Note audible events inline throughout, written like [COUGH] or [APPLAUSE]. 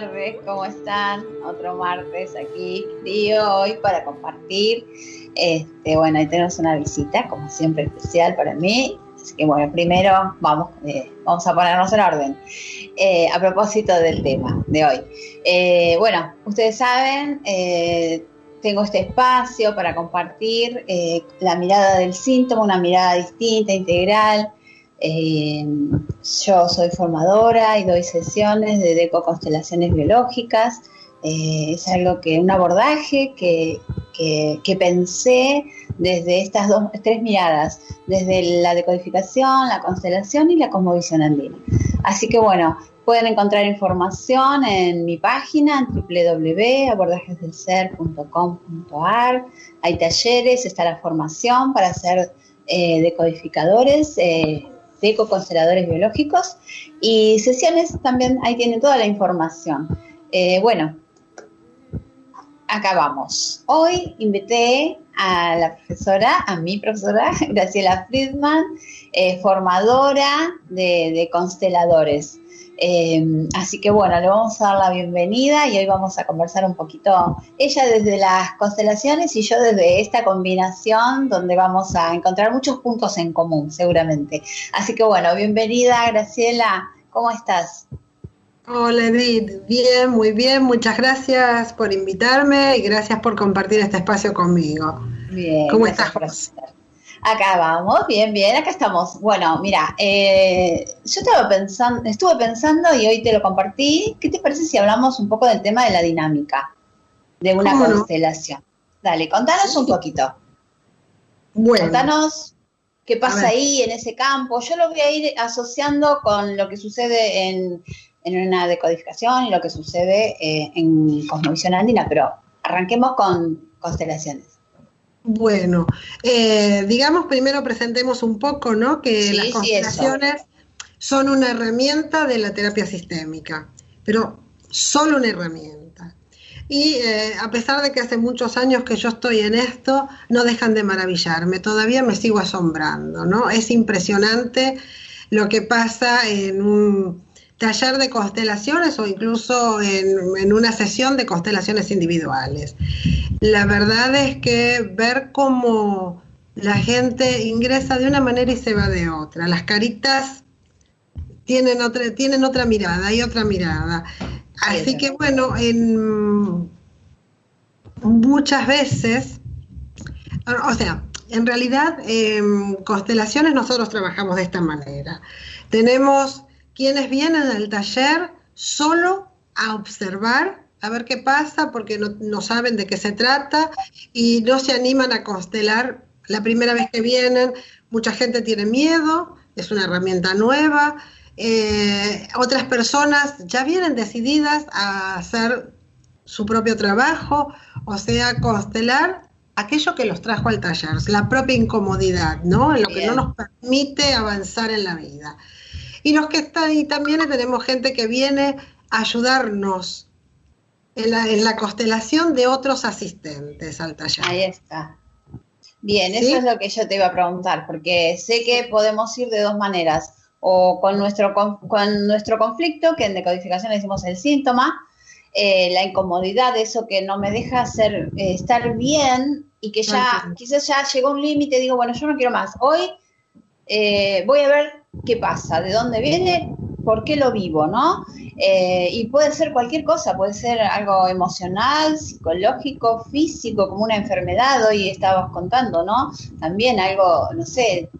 tardes, ¿cómo están? Otro martes aquí, tío, hoy para compartir. Este, bueno, ahí tenemos una visita, como siempre, especial para mí. Así que bueno, primero vamos, eh, vamos a ponernos en orden. Eh, a propósito del tema de hoy. Eh, bueno, ustedes saben, tengo este espacio para compartir la mirada del síntoma, una mirada distinta, integral eh, yo soy formadora y doy sesiones de deco constelaciones biológicas. Eh, es algo que, un abordaje que, que, pensé desde estas dos, tres miradas, desde la decodificación, la constelación y la cosmovisión andina. Así que bueno, pueden encontrar información en mi página www.abordajesdelser.com.ar. Hay talleres, está la formación para ser eh, decodificadores de ecoconsteladores biológicos y sesiones también, ahí tienen toda la información. Eh, bueno, acabamos. Hoy invité a la profesora, a mi profesora, [LAUGHS] Graciela Friedman, eh, formadora de consteladores. Em, así que bueno, le vamos a dar la bienvenida y hoy vamos a conversar un poquito, ella desde las constelaciones y yo desde esta combinación donde vamos a encontrar muchos puntos en común, seguramente. Así que bueno, bienvenida Graciela, ¿cómo estás? Hola Edith, bien, muy bien, muchas gracias por invitarme y gracias por compartir este espacio conmigo. Bien, ¿cómo estás? Acá vamos, bien, bien, acá estamos. Bueno, mira, eh, yo estaba pensando, estuve pensando y hoy te lo compartí. ¿Qué te parece si hablamos un poco del tema de la dinámica de una constelación? Dale, contanos un poquito. Bueno. Contanos qué pasa ahí en ese campo. Yo lo voy a ir asociando con lo que sucede en, una decodificación y lo que sucede eh, en Cosmovisión Andina, pero arranquemos con constelaciones. Bueno, eh, digamos primero presentemos un poco, ¿no? Que las constelaciones son una herramienta de la terapia sistémica, pero solo una herramienta. Y eh, a pesar de que hace muchos años que yo estoy en esto, no dejan de maravillarme, todavía me sigo asombrando, ¿no? Es impresionante lo que pasa en un taller de constelaciones o incluso en, una sesión de constelaciones individuales. La verdad es que ver cómo la gente ingresa de una manera y se va de otra. Las caritas tienen otra, tienen otra mirada y otra mirada. Así que bueno, en, muchas veces, o sea, en realidad en constelaciones nosotros trabajamos de esta manera. Tenemos quienes vienen al taller solo a observar, a ver qué pasa, porque no, saben de qué se trata y no se animan a constelar la primera vez que vienen. Mucha gente tiene miedo, es una herramienta nueva. Eh, otras personas ya vienen decididas a hacer su propio trabajo, o sea, constelar aquello que los trajo al taller, la propia incomodidad, ¿no? Lo que no nos permite avanzar en la vida. Y los que están ahí también tenemos gente que viene a ayudarnos en la, constelación de otros asistentes al taller. Ahí está. Bien, eso es lo que yo te iba a preguntar, porque sé que podemos ir de dos maneras, o con nuestro, con, nuestro conflicto, que en decodificación decimos el síntoma, eh, la incomodidad, eso que no me deja hacer, eh, estar bien y que ya quizás ya llegó un límite, digo, bueno, yo no quiero más. Hoy eh, voy a ver qué pasa, de dónde viene, por qué lo vivo, ¿no? Eh, y puede ser cualquier cosa, puede ser algo emocional, psicológico, físico, como una enfermedad, hoy estabas contando, ¿no? También algo, no sé,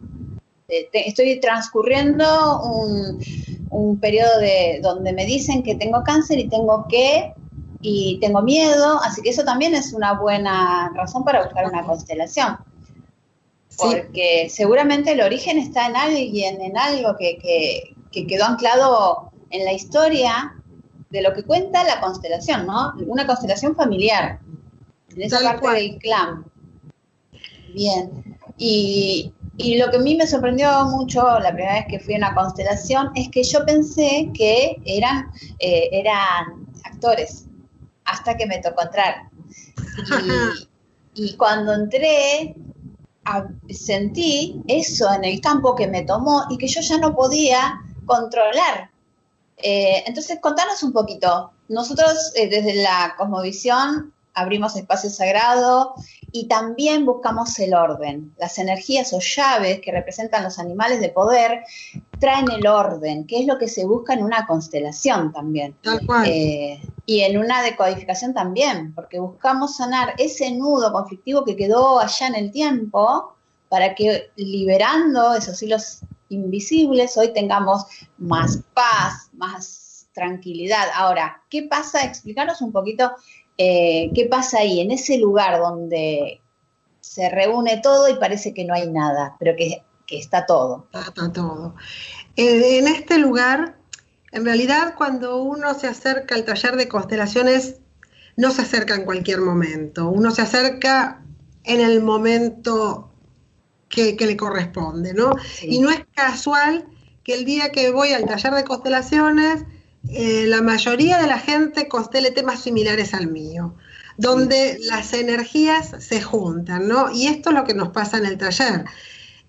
estoy transcurriendo un, un periodo de donde me dicen que tengo cáncer y tengo que y tengo miedo, así que eso también es una buena razón para buscar una constelación. Porque seguramente el origen está en alguien, en algo que, que, quedó anclado en la historia de lo que cuenta la constelación, ¿no? Una constelación familiar, en esa parte del clan. Bien. Y, y, lo que a mí me sorprendió mucho la primera vez que fui a una constelación es que yo pensé que eran, eh, eran actores, hasta que me tocó entrar. [LAUGHS] Y, cuando entré, sentí eso en el campo que me tomó y que yo ya no podía controlar. Eh, entonces, contanos un poquito. Nosotros eh, desde la Cosmovisión abrimos espacio sagrado y también buscamos el orden. Las energías o llaves que representan los animales de poder traen el orden, que es lo que se busca en una constelación también. Eh, y en una decodificación también, porque buscamos sanar ese nudo conflictivo que quedó allá en el tiempo para que liberando esos hilos invisibles hoy tengamos más paz, más tranquilidad. Ahora, ¿qué pasa? Explicaros un poquito eh, qué pasa ahí, en ese lugar donde se reúne todo y parece que no hay nada, pero que, está todo. Está, todo. Eh, en este lugar, en realidad, cuando uno se acerca al taller de constelaciones, no se acerca en cualquier momento, uno se acerca en el momento que, le corresponde, ¿no? Y no es casual que el día que voy al taller de constelaciones, eh, la mayoría de la gente constele temas similares al mío, donde las energías se juntan, ¿no? Y esto es lo que nos pasa en el taller.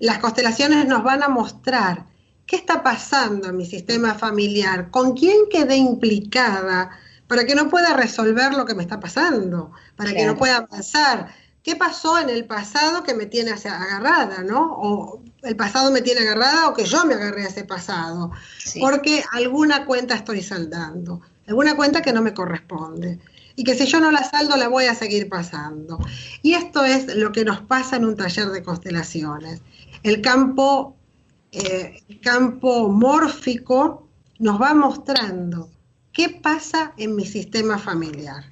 Las constelaciones nos van a mostrar qué está pasando en mi sistema familiar, con quién quedé implicada para que no pueda resolver lo que me está pasando, para que no pueda avanzar. ¿Qué pasó en el pasado que me tiene agarrada, no? O el pasado me tiene agarrada o que yo me agarré a ese pasado. Porque alguna cuenta estoy saldando, alguna cuenta que no me corresponde. Y que si yo no la saldo, la voy a seguir pasando. Y esto es lo que nos pasa en un taller de constelaciones. El campo, eh, el campo mórfico nos va mostrando qué pasa en mi sistema familiar.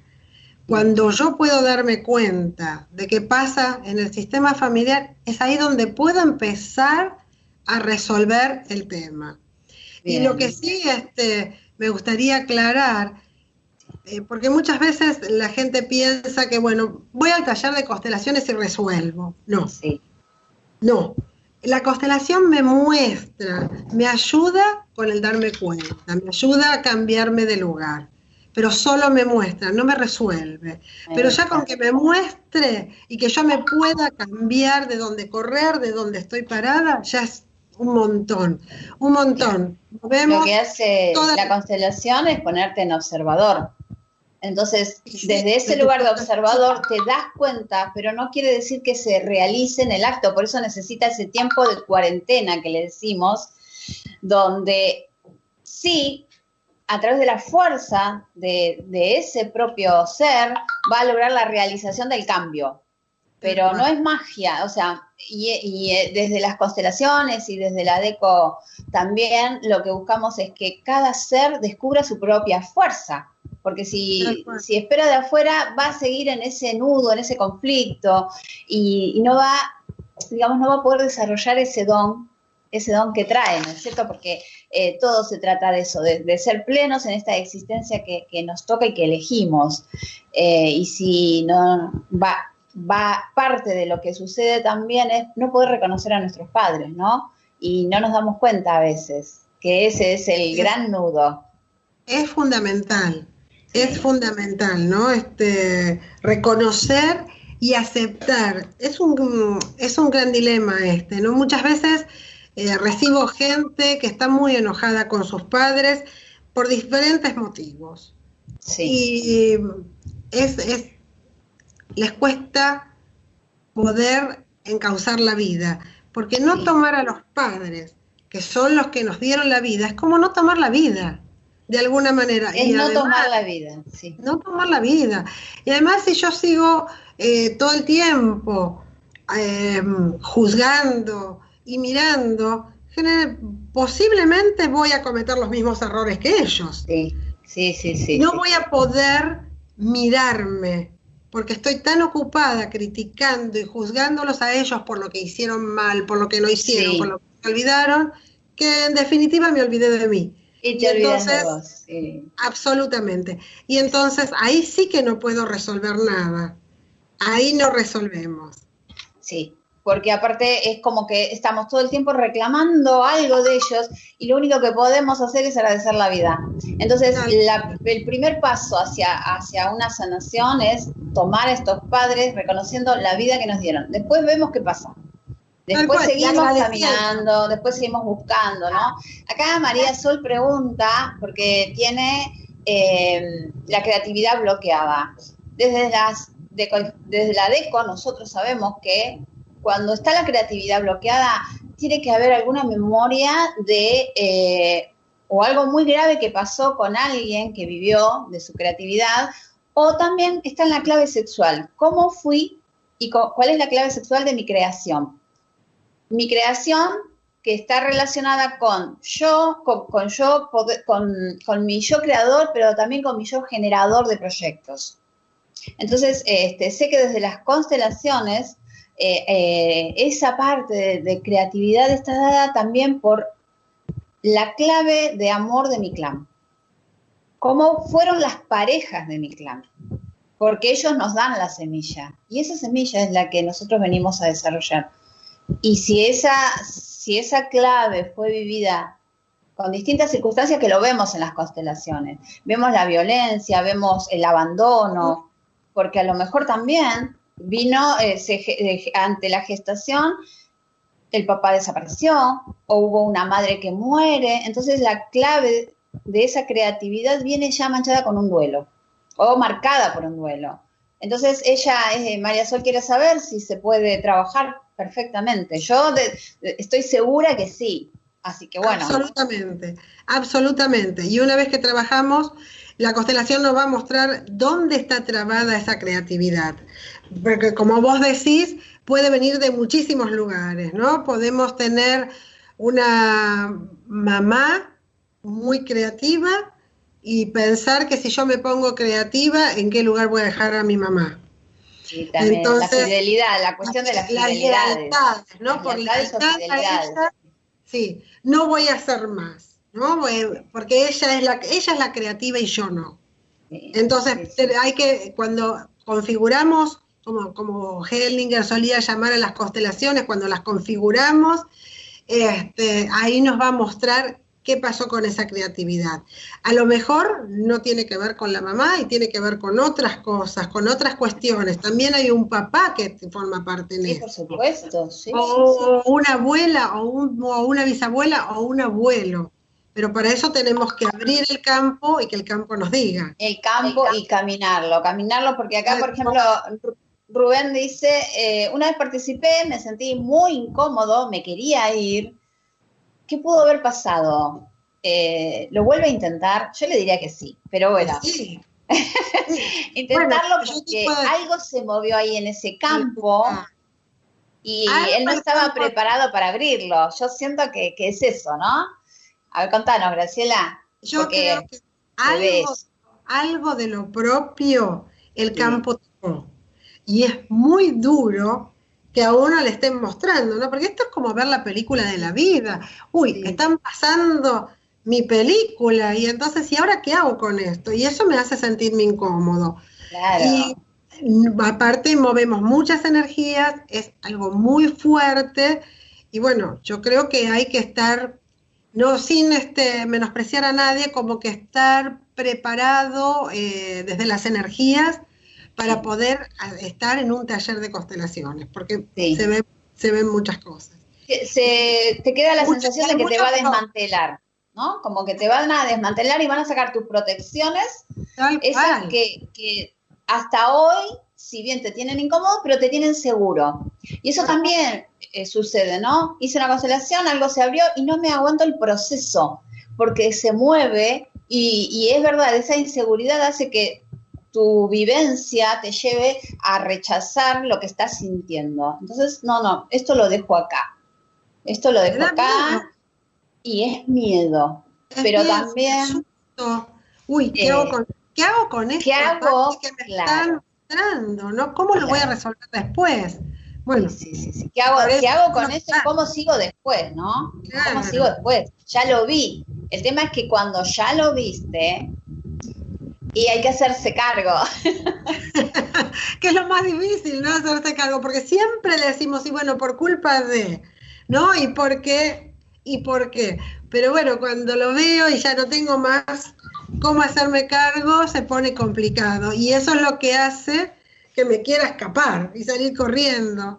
Cuando yo puedo darme cuenta de qué pasa en el sistema familiar, es ahí donde puedo empezar a resolver el tema. Y lo que sí este, me gustaría aclarar, eh, porque muchas veces la gente piensa que, bueno, voy al taller de constelaciones y resuelvo. No. Sí. No. La constelación me muestra, me ayuda con el darme cuenta, me ayuda a cambiarme de lugar pero solo me muestra, no me resuelve. Pero ya con que me muestre y que yo me pueda cambiar de donde correr, de donde estoy parada, ya es un montón, un montón. Lo que hace la constelación es ponerte en observador. Entonces, desde ese lugar de observador te das cuenta, pero no quiere decir que se realice en el acto, por eso necesita ese tiempo de cuarentena que le decimos, donde sí a través de la fuerza de, ese propio ser, va a lograr la realización del cambio. Pero no es magia, o sea, y, eh, desde las constelaciones y desde la DECO también lo que buscamos es que cada ser descubra su propia fuerza, porque si, si espera de afuera va a seguir en ese nudo, en ese conflicto, y, y no va, digamos, no va a poder desarrollar ese don ese don que trae, ¿no es cierto? Porque eh, todo se trata de eso, de, ser plenos en esta existencia que, nos toca y que elegimos. Eh, y si no va, va, parte de lo que sucede también es no poder reconocer a nuestros padres, ¿no? Y no nos damos cuenta a veces que ese es el gran nudo. Es fundamental, es fundamental, ¿no? Este, reconocer y aceptar. Es un, es un gran dilema este, ¿no? Muchas veces eh, recibo gente que está muy enojada con sus padres por diferentes motivos. Y es, les cuesta poder encauzar la vida, porque no tomar a los padres, que son los que nos dieron la vida, es como no tomar la vida, de alguna manera. Es no tomar la vida, sí. No tomar la vida. Y además si yo sigo eh, todo el tiempo eh, juzgando, y mirando, posiblemente voy a cometer los mismos errores que ellos. Sí, sí, sí, sí. No voy a poder mirarme porque estoy tan ocupada criticando y juzgándolos a ellos por lo que hicieron mal, por lo que no hicieron, por lo que se olvidaron, que en definitiva me olvidé de mí. Y te entonces, de vos, sí. Absolutamente. Y entonces ahí sí que no puedo resolver nada. Ahí no resolvemos. Sí, porque aparte es como que estamos todo el tiempo reclamando algo de ellos y lo único que podemos hacer es agradecer la vida. Entonces, el primer paso hacia, hacia una sanación es tomar a estos padres reconociendo la vida que nos dieron. Después vemos qué pasa. Después seguimos caminando, después seguimos buscando, ¿no? Acá María Sol pregunta, porque tiene eh, la creatividad bloqueada. Desde, las, desde la DECO nosotros sabemos que cuando está la creatividad bloqueada, tiene que haber alguna memoria de eh, o algo muy grave que pasó con alguien que vivió de su creatividad, o también está en la clave sexual. ¿Cómo fui y cuál es la clave sexual de mi creación? Mi creación que está relacionada con yo, con, yo, con, mi yo creador, pero también con mi yo generador de proyectos. Entonces, este, sé que desde las constelaciones eh, eh, esa parte de, creatividad está dada también por la clave de amor de mi clan. Cómo fueron las parejas de mi clan. Porque ellos nos dan la semilla. Y esa semilla es la que nosotros venimos a desarrollar. Y si esa, si esa clave fue vivida con distintas circunstancias que lo vemos en las constelaciones. Vemos la violencia, vemos el abandono, porque a lo mejor también vino ante la gestación, el papá desapareció o hubo una madre que muere, entonces la clave de esa creatividad viene ya manchada con un duelo o marcada por un duelo. Entonces ella, eh, María Sol, quiere saber si se puede trabajar perfectamente. Yo estoy segura que sí. Así que bueno. Absolutamente, absolutamente. Y una vez que trabajamos, la constelación nos va a mostrar dónde está trabada esa creatividad. Porque como vos decís, puede venir de muchísimos lugares, ¿no? Podemos tener una mamá muy creativa y pensar que si yo me pongo creativa, ¿en qué lugar voy a dejar a mi mamá? Sí, también la fidelidad, la cuestión de la fidelidad. ¿no? Por la sí, no voy a hacer más. ¿no? Porque ella es la, ella es la creativa y yo no. Entonces, hay que, cuando configuramos, como, como Hellinger solía llamar a las constelaciones, cuando las configuramos, este, ahí nos va a mostrar qué pasó con esa creatividad. A lo mejor no tiene que ver con la mamá y tiene que ver con otras cosas, con otras cuestiones. También hay un papá que forma parte de sí, por supuesto. o una abuela, o, o una bisabuela, o un abuelo. Pero para eso tenemos que abrir el campo y que el campo nos diga. El campo, y caminarlo, caminarlo, porque acá, por ejemplo, Rubén dice, eh, una vez participé, me sentí muy incómodo, me quería ir. ¿Qué pudo haber pasado? Eh, ¿Lo vuelve a intentar? Yo le diría que sí, pero bueno. Sí. [LAUGHS] Intentarlo porque algo se movió ahí en ese campo y él no estaba preparado para abrirlo. Yo siento que, que es eso, ¿no? A ver, contanos, Graciela. Yo creo que algo, de lo propio el campo tomó. Y es muy duro que a uno le estén mostrando, ¿no? Porque esto es como ver la película de la vida. Uy, están pasando mi película y entonces, ¿y ahora qué hago con esto? Y eso me hace sentirme incómodo. Claro. Y aparte movemos muchas energías, es algo muy fuerte y bueno, yo creo que hay que estar no sin este, menospreciar a nadie, como que estar preparado eh, desde las energías para poder estar en un taller de constelaciones, porque se, ve, se ven muchas cosas. Se, te queda la sensación de que te va a desmantelar, ¿no? Como que te van a desmantelar y van a sacar tus protecciones, esas que, que hasta hoy si bien te tienen incómodo, pero te tienen seguro. Y eso también eh, sucede, ¿no? Hice una constelación, algo se abrió y no me aguanto el proceso, porque se mueve y, es verdad, esa inseguridad hace que tu vivencia te lleve a rechazar lo que estás sintiendo. Entonces, no, no, esto lo dejo acá. Esto lo dejo acá y es miedo. pero también... Uy, ¿qué, hago eh, con, ¿qué hago con esto? ¿Qué hago? Que me están entrando, ¿no? ¿Cómo lo voy a resolver después? Bueno, sí, sí, sí. ¿Qué hago, ¿qué hago con eso y cómo sigo después, no? ¿Cómo sigo después? Ya lo vi. El tema es que cuando ya lo viste, y hay que hacerse cargo. [LAUGHS] que es lo más difícil, ¿no? Hacerse cargo, porque siempre le decimos, y bueno, por culpa de, ¿no? ¿Y por qué? ¿Y por qué? Pero bueno, cuando lo veo y ya no tengo más cómo hacerme cargo, se pone complicado. Y eso es lo que hace que me quiera escapar y salir corriendo.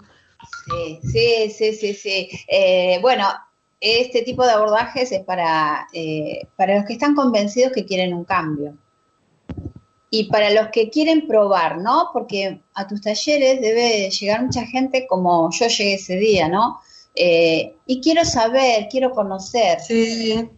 Sí, sí, sí, sí, sí. Eh, bueno, este tipo de abordajes es para, eh, para los que están convencidos que quieren un cambio. Y para los que quieren probar, ¿no? Porque a tus talleres debe llegar mucha gente como yo llegué ese día, ¿no? Eh, y quiero saber, quiero conocer. Sí,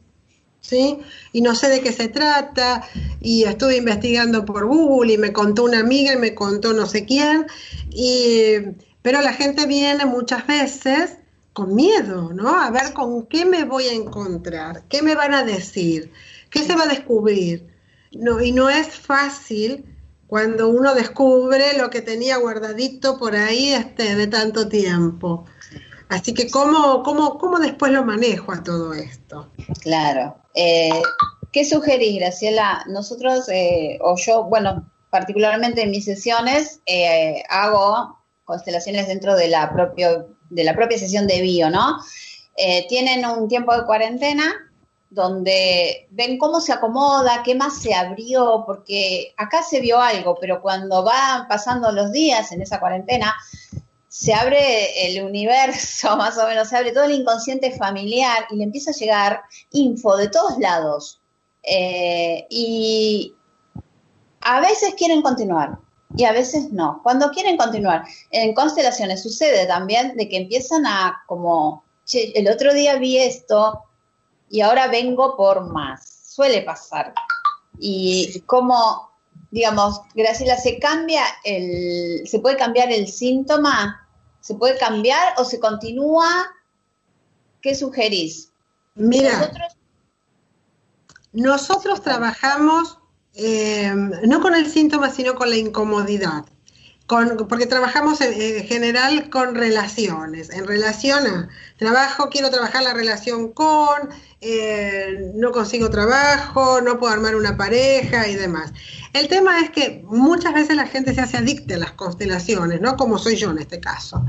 sí, y no sé de qué se trata, y estuve investigando por Google y me contó una amiga y me contó no sé quién, y, pero la gente viene muchas veces con miedo, ¿no? A ver con qué me voy a encontrar, qué me van a decir, qué se va a descubrir. No, y no es fácil cuando uno descubre lo que tenía guardadito por ahí este, de tanto tiempo. Así que, ¿cómo, cómo, cómo después lo manejo a todo esto? Claro. Eh, ¿Qué sugerís, Graciela? Nosotros, eh, o yo, bueno, particularmente en mis sesiones, eh, hago constelaciones dentro de la, propio, de la propia sesión de bio, ¿no? tienen un tiempo de cuarentena donde ven cómo se acomoda, qué más se abrió, porque acá se vio algo, pero cuando van pasando los días en esa cuarentena, se abre el universo, [LAUGHS] más o menos, se abre todo el inconsciente familiar y le empieza a llegar info de todos lados. Eh, y a veces quieren continuar y a veces no. Cuando quieren continuar, en constelaciones sucede también de que empiezan a como, che, el otro día vi esto y ahora vengo por más. Suele pasar. Y como, digamos, Graciela, se cambia el, se puede cambiar el síntoma ¿Se puede cambiar o se continúa? ¿Qué sugerís? Mira, nosotros, trabajamos eh, no con el síntoma, sino con la incomodidad. Con, porque trabajamos en, general con relaciones. En relación a trabajo, quiero trabajar la relación con, eh, no consigo trabajo, no puedo armar una pareja y demás. El tema es que muchas veces la gente se hace adicta a las constelaciones, ¿no? Como soy yo en este caso.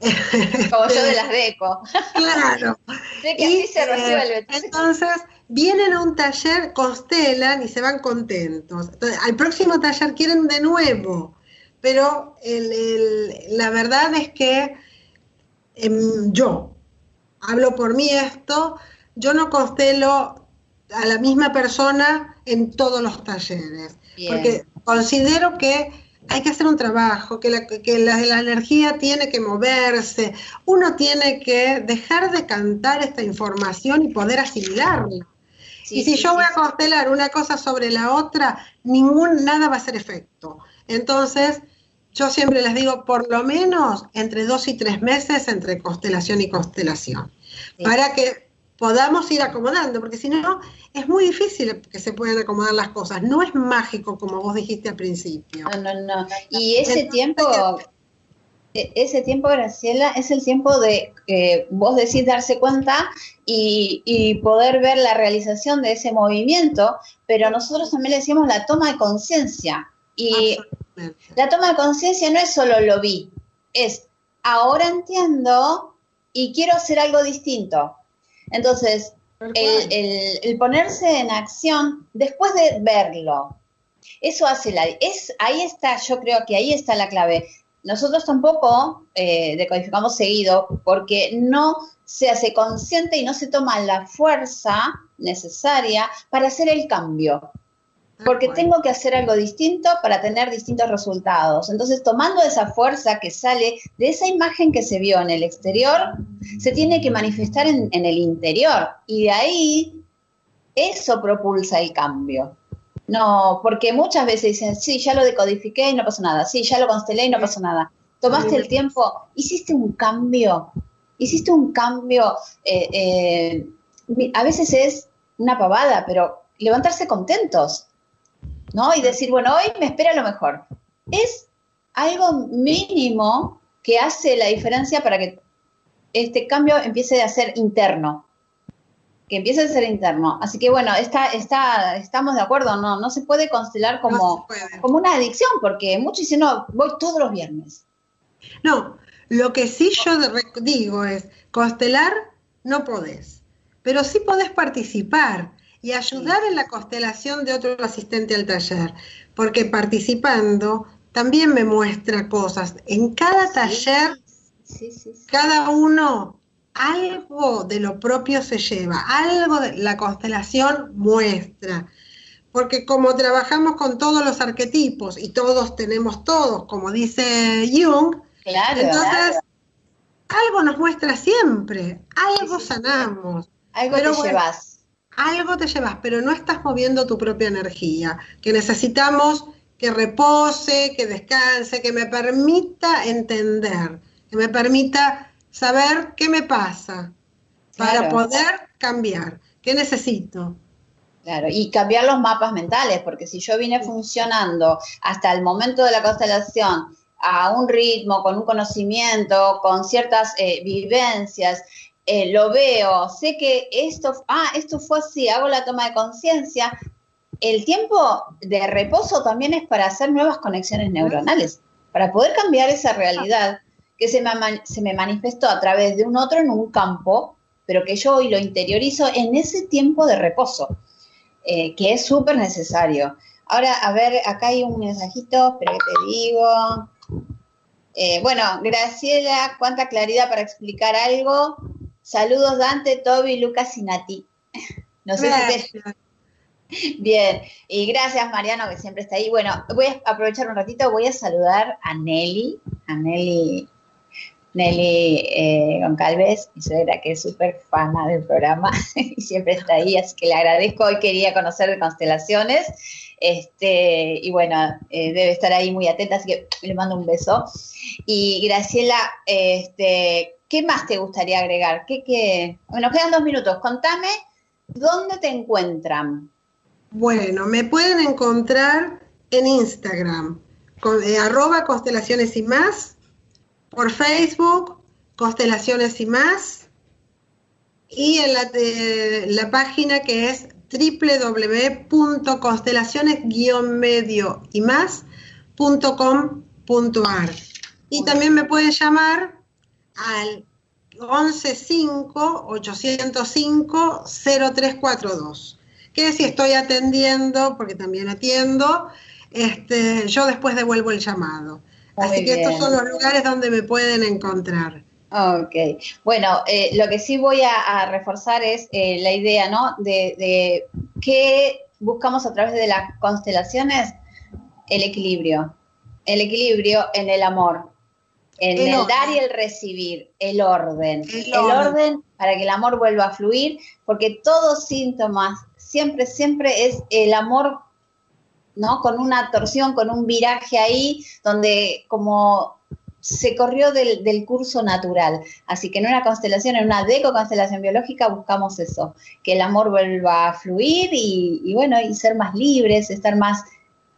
[LAUGHS] Como yo de las deco. [LAUGHS] Claro. [LAUGHS] sé que así se resuelve. Entonces, vienen a un taller, constelan y se van contentos. al próximo taller quieren de nuevo, pero la verdad es que em, yo, hablo por mí esto, yo no constelo a la misma persona en todos los talleres, porque considero que hay que hacer un trabajo, que, la, energía tiene que moverse, uno tiene que dejar de cantar esta información y poder asimilarla. y si yo voy a constelar una cosa sobre la otra, ningún, nada va a hacer efecto. Entonces, yo siempre les digo, por lo menos entre dos y tres meses entre constelación y constelación, para que podamos ir acomodando, porque si no, es muy difícil que se puedan acomodar las cosas. No es mágico, como vos dijiste al principio. No, no, no. Y ese tiempo, e, ese tiempo, Graciela, es el tiempo de, eh, vos decís, darse cuenta y, y, poder ver la realización de ese movimiento, pero nosotros también le decimos la toma de conciencia. Y la toma de conciencia no es solo lo vi, es ahora entiendo y quiero hacer algo distinto. Entonces, el, ponerse en acción después de verlo, eso hace la... Es, ahí está, yo creo que ahí está la clave. Nosotros tampoco eh, decodificamos seguido porque no se hace consciente y no se toma la fuerza necesaria para hacer el cambio porque tengo que hacer algo distinto para tener distintos resultados. Entonces, tomando esa fuerza que sale de esa imagen que se vio en el exterior, se tiene que manifestar en, el interior. Y de ahí, eso propulsa el cambio. No, porque muchas veces dicen, sí, ya lo decodifiqué y no pasó nada, sí, ya lo constelé y no pasó nada. Tomaste el tiempo, hiciste un cambio, hiciste un cambio, eh, eh, a veces es una pavada, pero levantarse contentos, ¿no? Y decir, bueno, hoy me espera lo mejor. es algo mínimo que hace la diferencia para que este cambio empiece a ser interno, que empiece a ser interno. Así que bueno, está, está, estamos de acuerdo, no, no se puede constelar como, como una adicción, porque muchos dicen, no, voy todos los viernes. No, lo que sí yo digo es, constelar no podés, pero sí podés participar y ayudar en la constelación de otro asistente al taller, porque participando también me muestra cosas. En cada taller, cada uno algo de lo propio se lleva, algo de la constelación muestra. Porque como trabajamos con todos los arquetipos y todos tenemos todos, como dice Jung, entonces algo nos muestra siempre, algo sanamos. Algo te llevas. Algo te llevas, pero no estás moviendo tu propia energía, que necesitamos que repose, que descanse, que me permita entender, que me permita saber qué me pasa para poder cambiar. ¿Qué necesito? Claro, y cambiar los mapas mentales, porque si yo vine funcionando hasta el momento de la constelación a un ritmo, con un conocimiento, con ciertas eh, vivencias, eh, lo veo, sé que esto, ah, esto fue así, hago la toma de conciencia, el tiempo de reposo también es para hacer nuevas conexiones neuronales, para poder cambiar esa realidad que se me, se me manifestó a través de un otro en un campo, pero que yo hoy lo interiorizo en ese tiempo de reposo, eh, que es súper necesario. Ahora, a ver, acá hay un mensajito, pero que te digo. Eh, bueno, Graciela, cuánta claridad para explicar algo. Saludos Dante, Toby, Lucas y Nati. [LAUGHS] No sé si te, Bien, y gracias Mariano que siempre está ahí. Bueno, voy a aprovechar un ratito, voy a saludar a Nelly, a Nelly, Nelly eh, Goncalves, mi suegra que es súper fana del programa [LAUGHS] y siempre está ahí, así que le agradezco. Hoy quería conocer de constelaciones, este, y bueno, eh, debe estar ahí muy atenta, así que le mando un beso. Y Graciela, este, ¿qué más te gustaría agregar? ¿Qué? Bueno, quedan dos minutos. Contame dónde te encuentran. Bueno, me pueden encontrar en Instagram, con, eh, arroba constelaciones y más, por Facebook, constelaciones y más, y en la, la página que es www.constelaciones-medio y más.com.ar. Y también me pueden llamar al 115 805 0342 que si estoy atendiendo, porque también atiendo, este, yo después devuelvo el llamado. Así que estos son los lugares donde me pueden encontrar. Ok, bueno, eh, lo que sí voy a, reforzar es eh, la idea, ¿no? De, de qué buscamos a través de las constelaciones, el equilibrio, el equilibrio en el amor, en el, dar y el recibir, el orden, el, orden para que el amor vuelva a fluir, porque todos síntomas siempre, siempre es el amor, ¿no? Con una torsión, con un viraje ahí, donde como se corrió del, curso natural. Así que en una constelación, en una deco-constelación biológica, buscamos eso, que el amor vuelva a fluir y, bueno, y ser más libres, estar más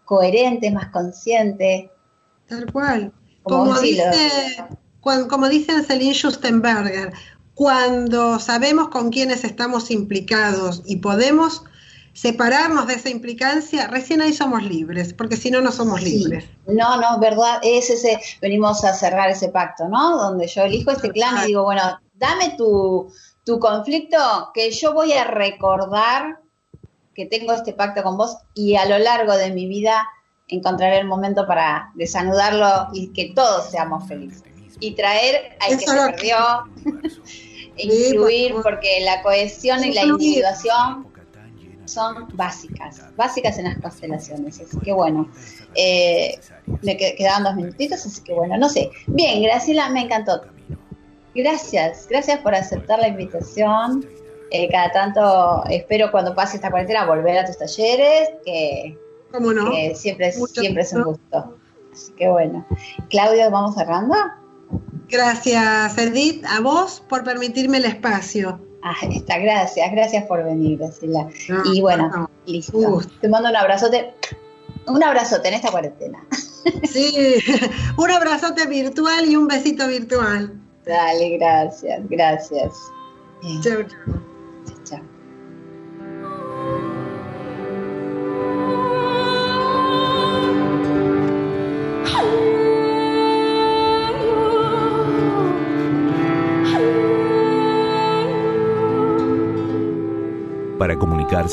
coherentes, más conscientes. Tal cual. Como, dice, como dice Celine Schustenberger, cuando sabemos con quiénes estamos implicados y podemos separarnos de esa implicancia, recién ahí somos libres, porque si no, no somos libres. No, no, verdad, es ese, venimos a cerrar ese pacto, ¿no? Donde yo elijo este clan y digo, bueno, dame tu, tu conflicto, que yo voy a recordar que tengo este pacto con vos y a lo largo de mi vida encontraré el momento para desanudarlo y que todos seamos felices. Y traer al que se perdió, [LAUGHS] incluir, porque la cohesión y la individuación son básicas, básicas en las constelaciones. Así que bueno, eh, me quedaban dos minutitos, así que bueno, no sé. Bien, Graciela, me encantó. Gracias, gracias por aceptar la invitación. Eh, cada tanto espero cuando pase esta cuarentena volver a tus talleres, que, siempre, es, siempre es un gusto. Así que bueno. Claudia, ¿vamos cerrando? Gracias, Edith, a vos por permitirme el espacio. Ah, está, gracias, gracias por venir, Graciela. y bueno, listo. Te mando un abrazote, un abrazote en esta cuarentena. [LAUGHS] Sí, un abrazote virtual y un besito virtual. Dale, gracias, gracias. Chao, chao. Para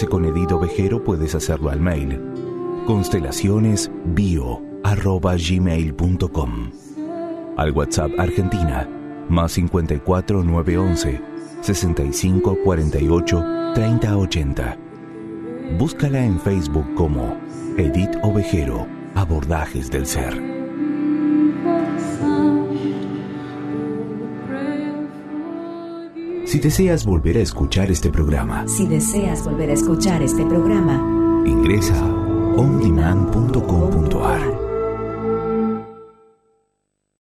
con Edith Ovejero puedes hacerlo al mail constelacionesbio.gmail.com Al WhatsApp Argentina más 54 911 65 48 30 80. Búscala en Facebook como Edith Ovejero, Abordajes del Ser. Si deseas volver a escuchar este programa, si deseas volver a escuchar este programa, ingresa ondemand.com.ar